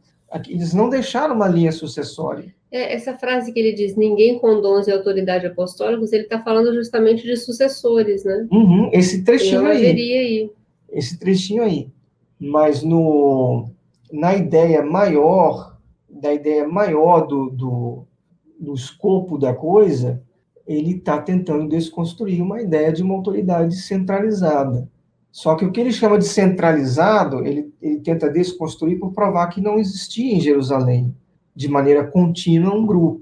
eles não deixaram uma linha sucessória. É, essa frase que ele diz, ninguém com dons e autoridade apostólicos, ele está falando justamente de sucessores, né? Uhum, esse trechinho aí. aí. Esse trechinho aí. Mas no, na ideia maior, da ideia maior do, do, do escopo da coisa, ele está tentando desconstruir uma ideia de uma autoridade centralizada. Só que o que ele chama de centralizado, ele, ele tenta desconstruir por provar que não existia em Jerusalém, de maneira contínua, um grupo.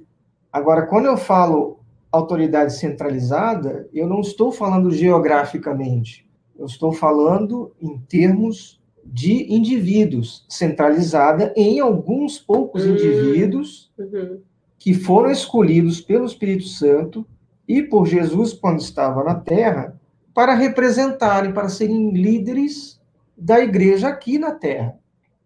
Agora, quando eu falo autoridade centralizada, eu não estou falando geograficamente, eu estou falando em termos de indivíduos, centralizada em alguns poucos uhum. indivíduos uhum. que foram escolhidos pelo Espírito Santo e por Jesus quando estava na terra para representarem, para serem líderes da igreja aqui na terra.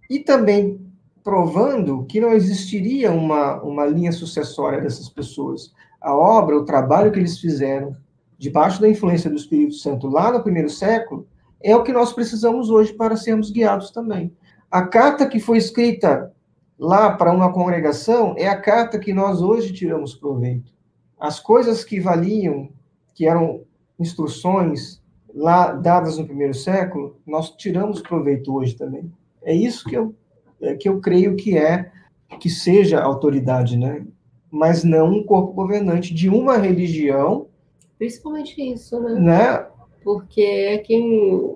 E também provando que não existiria uma, uma linha sucessória dessas pessoas. A obra, o trabalho que eles fizeram, debaixo da influência do Espírito Santo lá no primeiro século, é o que nós precisamos hoje para sermos guiados também. A carta que foi escrita lá para uma congregação é a carta que nós hoje tiramos proveito. As coisas que valiam, que eram instruções lá dadas no primeiro século, nós tiramos proveito hoje também. É isso que eu, é, que eu creio que é que seja autoridade, né? Mas não um corpo governante de uma religião. Principalmente isso, né? né? porque é quem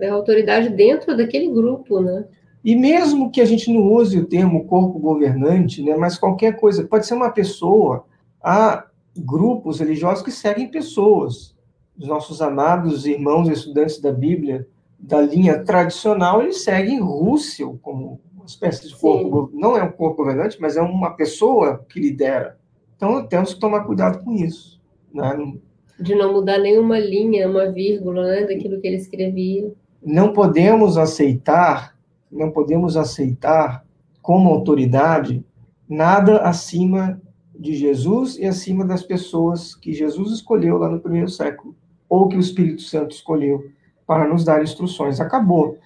é autoridade dentro daquele grupo, né? E mesmo que a gente não use o termo corpo governante, né, mas qualquer coisa, pode ser uma pessoa, há grupos religiosos que seguem pessoas. Os nossos amados irmãos e estudantes da Bíblia, da linha tradicional, eles seguem Rússio como uma espécie de corpo, Sim. não é um corpo governante, mas é uma pessoa que lidera. Então temos que tomar cuidado com isso. Né? de não mudar nenhuma linha, uma vírgula, né, daquilo que ele escrevia. Não podemos aceitar, não podemos aceitar como autoridade nada acima de Jesus e acima das pessoas que Jesus escolheu lá no primeiro século, ou que o Espírito Santo escolheu para nos dar instruções. Acabou.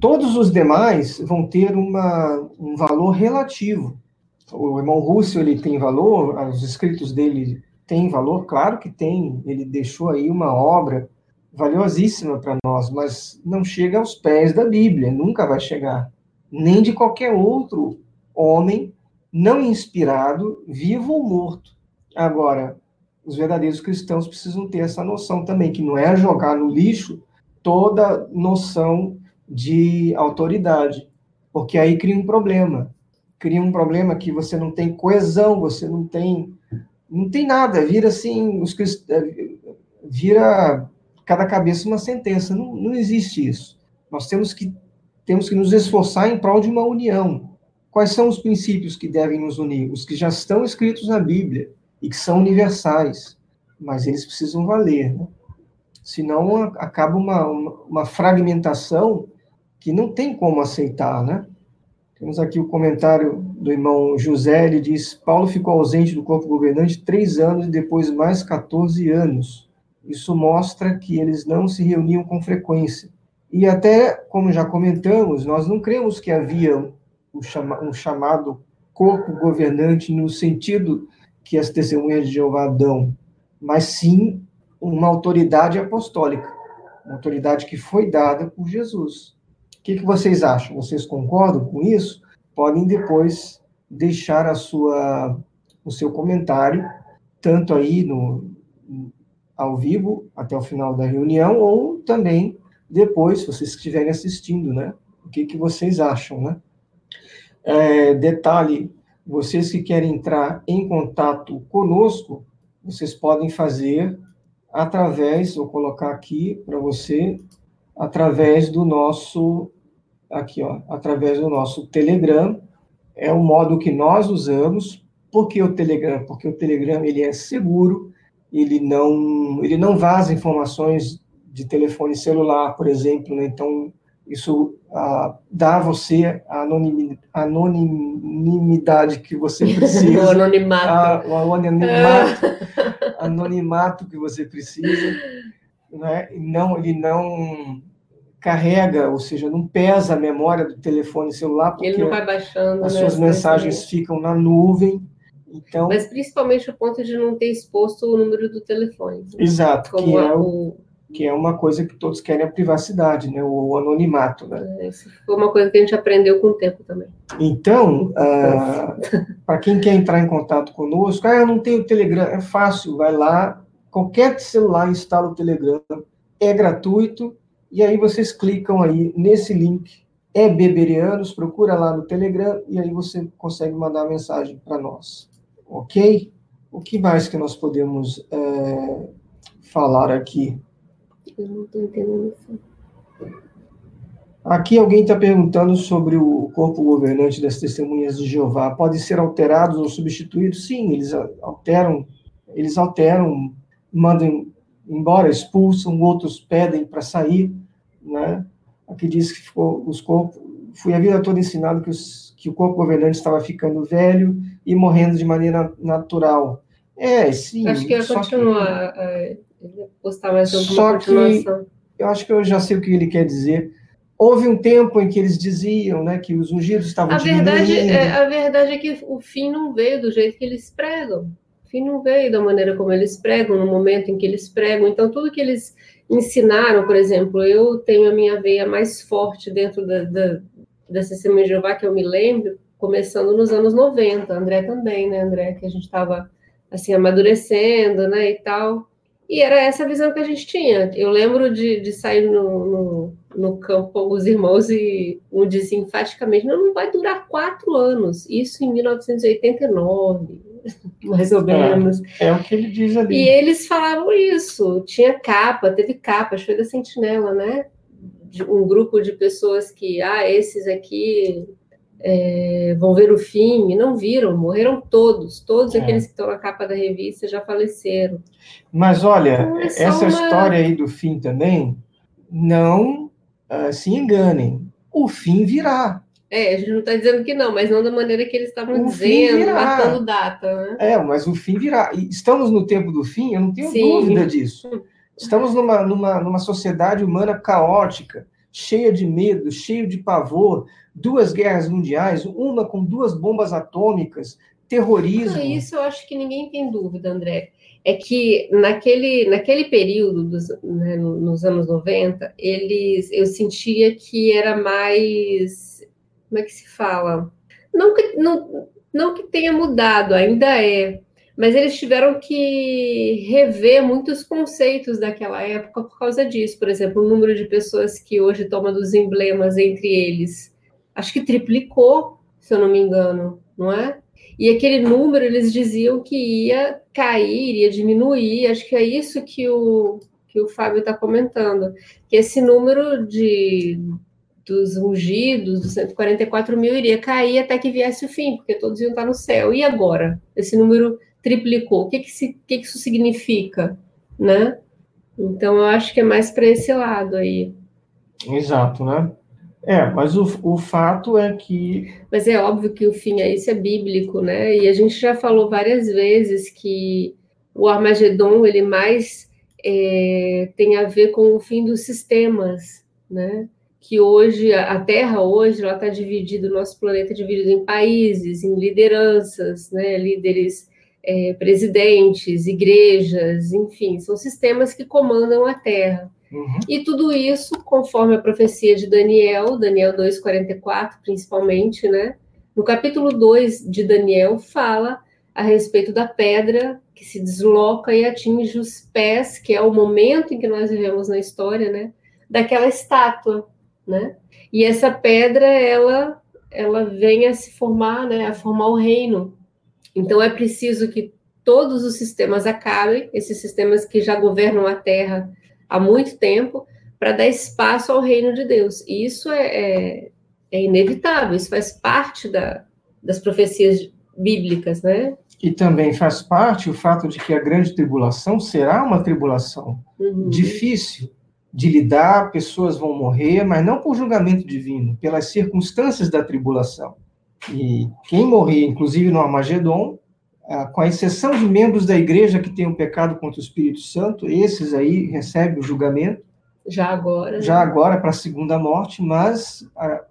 Todos os demais vão ter uma, um valor relativo. O irmão Russell ele tem valor, os escritos dele tem valor? Claro que tem. Ele deixou aí uma obra valiosíssima para nós, mas não chega aos pés da Bíblia, nunca vai chegar. Nem de qualquer outro homem não inspirado, vivo ou morto. Agora, os verdadeiros cristãos precisam ter essa noção também, que não é jogar no lixo toda noção de autoridade, porque aí cria um problema. Cria um problema que você não tem coesão, você não tem não tem nada, vira assim, os é, vira cada cabeça uma sentença, não, não existe isso. Nós temos que temos que nos esforçar em prol de uma união. Quais são os princípios que devem nos unir? Os que já estão escritos na Bíblia e que são universais, mas eles precisam valer, né? Senão acaba uma, uma, fragmentação que não tem como aceitar, né? Temos aqui o comentário do irmão José, ele diz: Paulo ficou ausente do corpo governante três anos e depois mais 14 anos. Isso mostra que eles não se reuniam com frequência. E até, como já comentamos, nós não cremos que havia um, chama, um chamado corpo governante no sentido que as testemunhas de Jeová dão, mas sim uma autoridade apostólica, uma autoridade que foi dada por Jesus que, que vocês acham? Vocês concordam com isso? Podem depois deixar a sua, o seu comentário, tanto aí no, ao vivo, até o final da reunião, ou também depois, se vocês estiverem assistindo, né? O que, que vocês acham, né? É, detalhe, vocês que querem entrar em contato conosco, vocês podem fazer através, vou colocar aqui para você, através do nosso aqui, ó, através do nosso Telegram. É o modo que nós usamos. Por que o Telegram? Porque o Telegram ele é seguro, ele não, ele não vaza informações de telefone celular, por exemplo, né? então isso ah, dá a você a anonimidade que você precisa. o anonimato. A, o anonimato, anonimato que você precisa. Né? Não, ele não carrega, ou seja, não pesa a memória do telefone celular, porque Ele não vai baixando, as né, suas mensagens ficam na nuvem. Então, Mas principalmente o ponto de não ter exposto o número do telefone. Exato. Como é o, que é uma coisa que todos querem a privacidade, né, o anonimato, né? É, isso foi uma coisa que a gente aprendeu com o tempo também. Então, ah, para quem quer entrar em contato conosco, ah, eu não tenho Telegram, é fácil, vai lá, qualquer celular instala o Telegram, é gratuito, e aí vocês clicam aí nesse link, é Beberianos, procura lá no Telegram, e aí você consegue mandar mensagem para nós, ok? O que mais que nós podemos é, falar aqui? Eu não estou entendendo isso. Aqui alguém está perguntando sobre o corpo governante das testemunhas de Jeová. Pode ser alterados ou substituídos? Sim, eles alteram, eles alteram, mandam embora, expulsam, outros pedem para sair, né? Aqui diz que ficou, os corpos, fui a vida toda ensinado que, os, que o corpo governante estava ficando velho e morrendo de maneira natural. É, sim. Acho que ia continuar. Que... Postar mais alguma Só continuação. Que eu acho que eu já sei o que ele quer dizer. Houve um tempo em que eles diziam né, que os ungidos estavam a verdade é A verdade é que o fim não veio do jeito que eles pregam. O fim não veio da maneira como eles pregam, no momento em que eles pregam. Então, tudo que eles ensinaram, por exemplo, eu tenho a minha veia mais forte dentro da, da, da Testemunha de Jeová, que eu me lembro, começando nos anos 90. André também, né, André? Que a gente estava, assim, amadurecendo, né, e tal. E era essa visão que a gente tinha. Eu lembro de, de sair no, no, no, campo com os irmãos e um dizia enfaticamente: não, não vai durar quatro anos. Isso em 1989, mais ou é, menos. É, é o que ele diz ali. E eles falavam isso. Tinha capa, teve capa, foi da Sentinela, né? De um grupo de pessoas que, ah, esses aqui é, vão ver o fim, e não viram, morreram todos, todos é. aqueles que estão na capa da revista já faleceram. Mas olha, então, é essa uma... história aí do fim também, não uh, se enganem, o fim virá. É, a gente não está dizendo que não, mas não da maneira que eles estavam dizendo, matando data, né? É, mas o fim virá. Estamos no tempo do fim, eu não tenho Sim. dúvida disso. Estamos numa, numa, numa sociedade humana caótica, cheia de medo, cheio de pavor, duas guerras mundiais, uma com duas bombas atômicas, terrorismo. Isso eu acho que ninguém tem dúvida, André. É que naquele, naquele período, dos, né, nos anos 90, eles, eu sentia que era mais. Como é que se fala? Não que, não, não que tenha mudado, ainda é, mas eles tiveram que rever muitos conceitos daquela época por causa disso. Por exemplo, o número de pessoas que hoje toma dos emblemas entre eles acho que triplicou, se eu não me engano, não é? E aquele número eles diziam que ia cair, ia diminuir. Acho que é isso que o, que o Fábio está comentando. Que esse número de dos ungidos, dos 144 mil, iria cair até que viesse o fim, porque todos iam estar no céu. E agora? Esse número triplicou. O que, que, se, que, que isso significa? Né? Então, eu acho que é mais para esse lado aí. Exato, né? É, mas o, o fato é que. Mas é óbvio que o fim é isso é bíblico, né? E a gente já falou várias vezes que o Armagedon ele mais é, tem a ver com o fim dos sistemas, né? Que hoje a Terra hoje ela está dividida, o nosso planeta é dividido em países, em lideranças, né? Líderes, é, presidentes, igrejas, enfim, são sistemas que comandam a Terra. Uhum. E tudo isso, conforme a profecia de Daniel, Daniel 2,44, principalmente, né? No capítulo 2 de Daniel, fala a respeito da pedra que se desloca e atinge os pés, que é o momento em que nós vivemos na história, né? Daquela estátua, né? E essa pedra, ela, ela vem a se formar, né? A formar o reino. Então é preciso que todos os sistemas acabem, esses sistemas que já governam a Terra há muito tempo para dar espaço ao reino de Deus. E isso é, é, é inevitável, isso faz parte da, das profecias bíblicas, né? E também faz parte o fato de que a grande tribulação será uma tribulação uhum. difícil de lidar, pessoas vão morrer, mas não por julgamento divino, pelas circunstâncias da tribulação. E quem morrer, inclusive no Armagedon, ah, com a exceção de membros da igreja que tenham pecado contra o Espírito Santo, esses aí recebem o julgamento. Já agora. Já né? agora para a segunda morte, mas ah,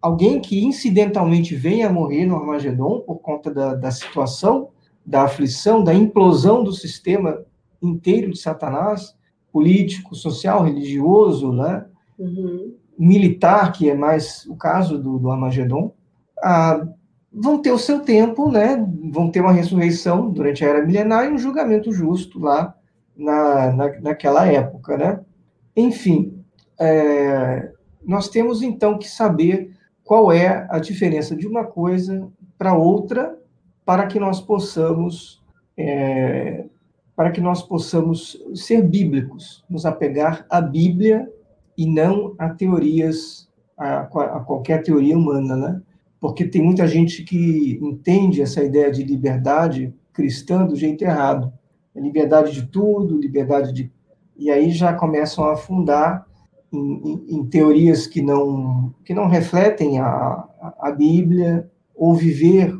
alguém que incidentalmente venha a morrer no Armagedon por conta da, da situação, da aflição, da implosão do sistema inteiro de Satanás, político, social, religioso, né? Uhum. militar, que é mais o caso do, do Armagedon, ah, vão ter o seu tempo, né? vão ter uma ressurreição durante a era milenar e um julgamento justo lá na, na, naquela época. Né? Enfim, é, nós temos então que saber qual é a diferença de uma coisa para outra para que nós possamos é, para que nós possamos ser bíblicos, nos apegar à Bíblia e não a teorias, a, a qualquer teoria humana, né? Porque tem muita gente que entende essa ideia de liberdade cristã do jeito errado. É liberdade de tudo, liberdade de. E aí já começam a afundar em, em, em teorias que não, que não refletem a, a, Bíblia, ou viver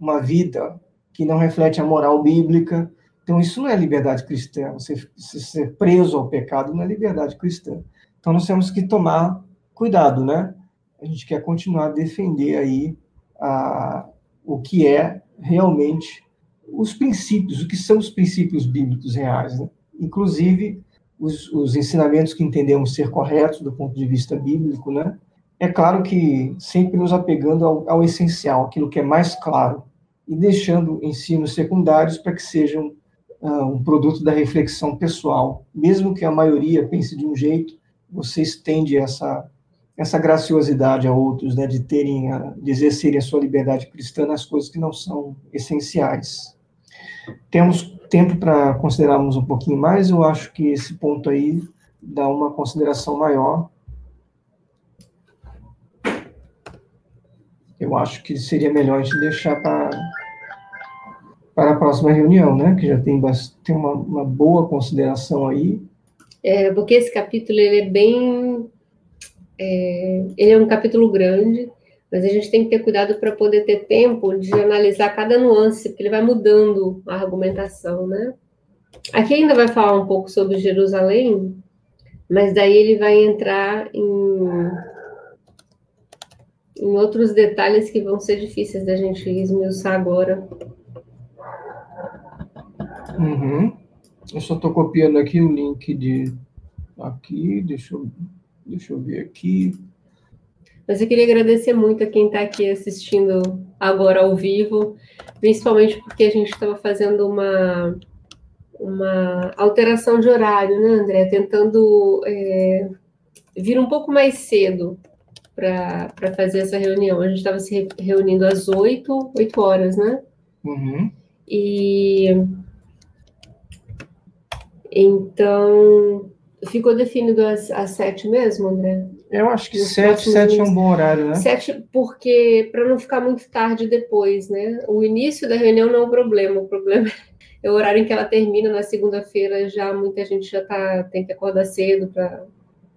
uma vida que não reflete a moral bíblica. Então, isso não é liberdade cristã. Você ser preso ao pecado não é liberdade cristã. Então, nós temos que tomar cuidado, né? A gente quer continuar a defender aí a, o que é realmente os princípios, o que são os princípios bíblicos reais, né? Inclusive, os, os ensinamentos que entendemos ser corretos do ponto de vista bíblico, né? É claro que sempre nos apegando ao, ao essencial, aquilo que é mais claro, e deixando ensinos secundários para que sejam uh, um produto da reflexão pessoal. Mesmo que a maioria pense de um jeito, você estende essa, essa graciosidade a outros, né, de terem, de exercerem a sua liberdade cristã nas coisas que não são essenciais. Temos tempo para considerarmos um pouquinho mais, eu acho que esse ponto aí dá uma consideração maior eu acho que seria melhor a gente deixar para, para a próxima reunião, né? Que já tem, tem uma, uma boa consideração aí. É, porque esse capítulo ele é bem. É, ele é um capítulo grande, mas a gente tem que ter cuidado para poder ter tempo de analisar cada nuance, porque ele vai mudando a argumentação, né? Aqui ainda vai falar um pouco sobre Jerusalém, mas daí ele vai entrar em em outros detalhes que vão ser difíceis da gente esmiuçar agora. Uhum. Eu só estou copiando aqui o link de aqui, deixa eu, deixa eu ver aqui. Mas eu queria agradecer muito a quem está aqui assistindo agora ao vivo, principalmente porque a gente estava fazendo uma, uma alteração de horário, né, André? Tentando é, vir um pouco mais cedo para fazer essa reunião. A gente estava se reunindo às oito, oito horas, né? Uhum. E então ficou definido às, às sete mesmo, André? Eu acho que sete, sete é um bom horário, né? Sete, porque para não ficar muito tarde depois, né? O início da reunião não é o problema, o problema é o horário em que ela termina na segunda-feira. Já muita gente já tá tem que acordar cedo para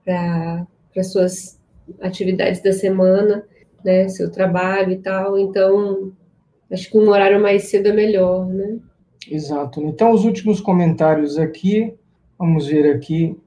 para suas atividades da semana, né, seu trabalho e tal. Então, acho que um horário mais cedo é melhor, né? Exato. Então, os últimos comentários aqui, vamos ver aqui.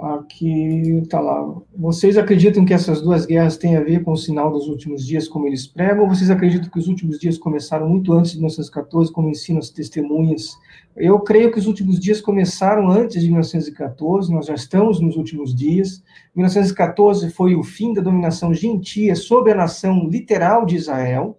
Aqui está lá. Vocês acreditam que essas duas guerras têm a ver com o sinal dos últimos dias, como eles pregam, ou vocês acreditam que os últimos dias começaram muito antes de 1914, como ensinam as testemunhas? Eu creio que os últimos dias começaram antes de 1914, nós já estamos nos últimos dias. 1914 foi o fim da dominação gentia sobre a nação literal de Israel.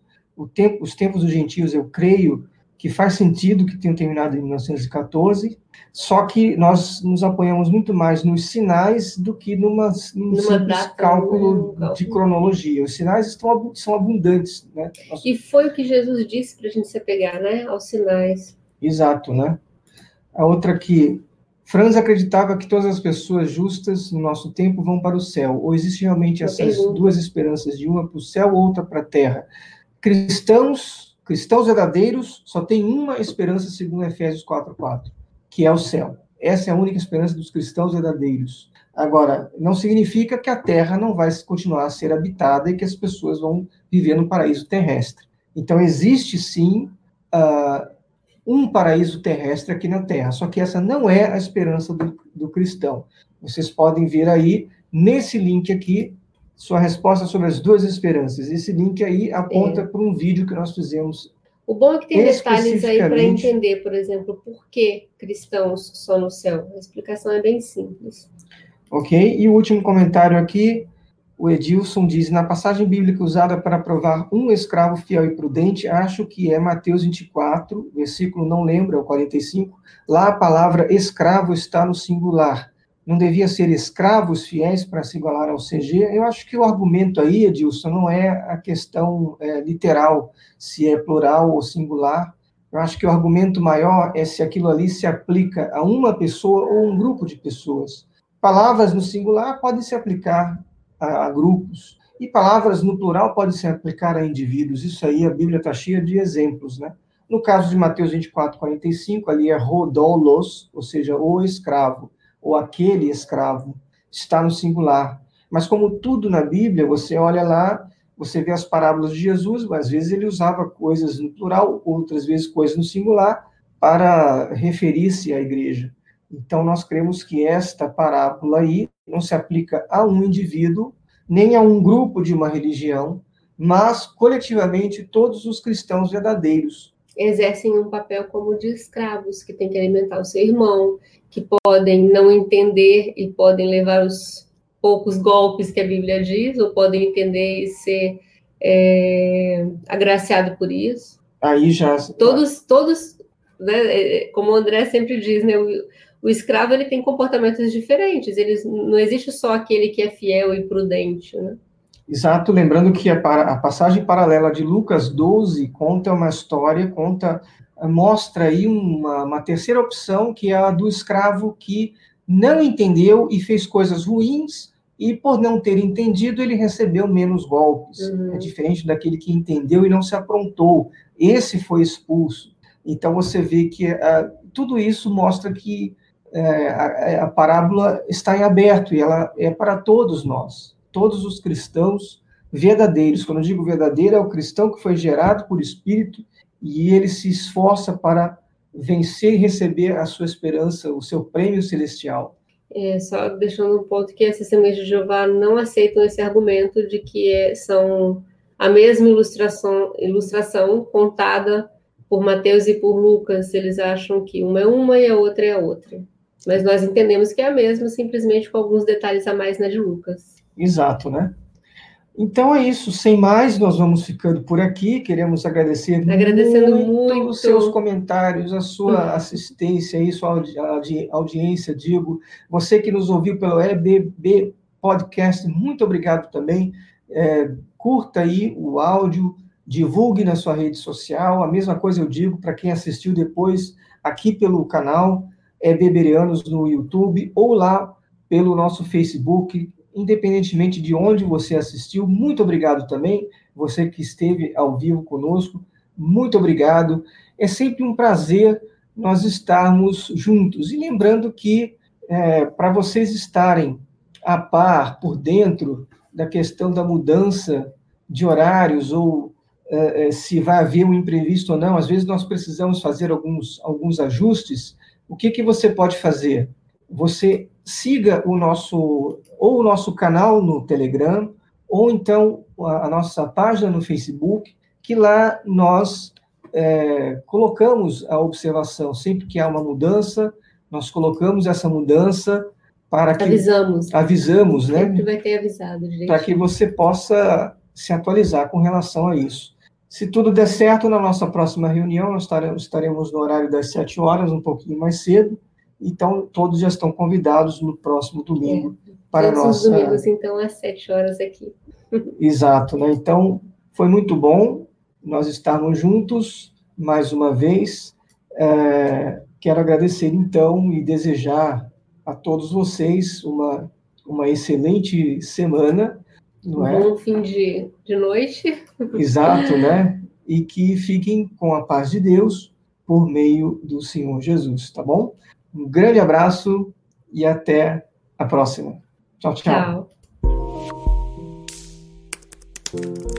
Tempo, os tempos dos gentios, eu creio, que faz sentido que tenham terminado em 1914, só que nós nos apoiamos muito mais nos sinais do que numa, num Numa simples cálculo de cronologia. Os sinais estão, são abundantes. Né? E foi o que Jesus disse para a gente se apegar, né? aos sinais. Exato, né? A outra que Franz acreditava que todas as pessoas justas no nosso tempo vão para o céu. Ou existe realmente essas duas esperanças, de uma para o céu, outra para a terra? Cristãos Cristãos verdadeiros só têm uma esperança, segundo Efésios 4:4, que é o céu. Essa é a única esperança dos cristãos verdadeiros. Agora, não significa que a terra não vai continuar a ser habitada e que as pessoas vão viver no paraíso terrestre. Então, existe sim uh, um paraíso terrestre aqui na terra, só que essa não é a esperança do, do cristão. Vocês podem ver aí, nesse link aqui, sua resposta sobre as duas esperanças. Esse link aí aponta é. para um vídeo que nós fizemos O bom é que tem detalhes aí para entender, por exemplo, por que cristãos só no céu. A explicação é bem simples. Ok, e o último comentário aqui, o Edilson diz, na passagem bíblica usada para provar um escravo fiel e prudente, acho que é Mateus 24, versículo não lembra, é o 45, lá a palavra escravo está no singular. Não devia ser escravos fiéis para se igualar ao CG? Eu acho que o argumento aí, Edilson, não é a questão é, literal, se é plural ou singular. Eu acho que o argumento maior é se aquilo ali se aplica a uma pessoa ou um grupo de pessoas. Palavras no singular podem se aplicar a, a grupos, e palavras no plural podem se aplicar a indivíduos. Isso aí a Bíblia está cheia de exemplos, né? No caso de Mateus 24, 45, ali é rodolos, ou seja, o escravo, ou aquele escravo, está no singular. Mas como tudo na Bíblia, você olha lá, você vê as parábolas de Jesus, às vezes ele usava coisas no plural, outras vezes coisas no singular, para referir-se à igreja. Então, nós cremos que esta parábola aí não se aplica a um indivíduo, nem a um grupo de uma religião, mas coletivamente todos os cristãos verdadeiros. Exercem um papel como de escravos, que têm que alimentar o seu irmão, que podem não entender e podem levar os poucos golpes que a Bíblia diz, ou podem entender e ser é, agraciado por isso. Aí já. Todos, todos, né, é, como o André sempre diz, né, o escravo ele tem comportamentos diferentes. Eles não existe só aquele que é fiel e prudente, né? Exato, lembrando que a, a passagem paralela de Lucas 12 conta uma história, conta mostra aí uma, uma terceira opção, que é a do escravo que não entendeu e fez coisas ruins, e por não ter entendido, ele recebeu menos golpes. Uhum. É diferente daquele que entendeu e não se aprontou. Esse foi expulso. Então você vê que uh, tudo isso mostra que é, a, a, parábola está em aberto e ela é para todos nós, todos os cristãos verdadeiros. Quando eu digo verdadeiro, é o cristão que foi gerado por Espírito e ele se esforça para vencer e receber a sua esperança, o seu prêmio celestial. É, só deixando um ponto que as testemunhas de Jeová não aceitam esse argumento de que é, são a mesma ilustração, ilustração contada por Mateus e por Lucas. Eles acham que uma é uma e a outra é a outra. Mas nós entendemos que é a mesma, simplesmente com alguns detalhes a mais na de Lucas. Exato, né? Então é isso, sem mais, nós vamos ficando por aqui. Queremos agradecer Agradecendo muito, muito. os seus comentários, a sua assistência e sua audi audiência, digo. Você que nos ouviu pelo EBB Podcast, muito obrigado também. É, curta aí o áudio, divulgue na sua rede social. A mesma coisa eu digo para quem assistiu depois aqui pelo canal Beberianos no YouTube ou lá pelo nosso Facebook, independentemente de onde você assistiu. Muito obrigado também, você que esteve ao vivo conosco. Muito obrigado. É sempre um prazer nós estarmos juntos. E lembrando que, é, para vocês estarem a par, por dentro da questão da mudança de horários ou é, é se vai haver um imprevisto ou não, às vezes nós precisamos fazer alguns, alguns ajustes o que, que você pode fazer? Você siga o nosso, ou o nosso canal no Telegram, ou então a, a nossa página no Facebook, que lá nós é, colocamos a observação. Sempre que há uma mudança, nós colocamos essa mudança para que. Avisamos. Avisamos, né? Sempre vai ter avisado. Para que você possa se atualizar com relação a isso. Se tudo der certo, na nossa próxima reunião, nós estaremos, estaremos no horário das 7 horas, um pouquinho mais cedo. Então, todos já estão convidados no próximo domingo é, para todos nossa... os domingos, então, às 7 horas aqui. Exato, né? Então, foi muito bom nós estarmos juntos mais uma vez. É, quero agradecer, então, e desejar a todos vocês uma, uma excelente semana não é? Bom fim de, de noite. Exato, né? E que fiquem com a paz de Deus por meio do Senhor Jesus, tá bom? Um grande abraço e até a próxima. Tchau, tchau. Tchau.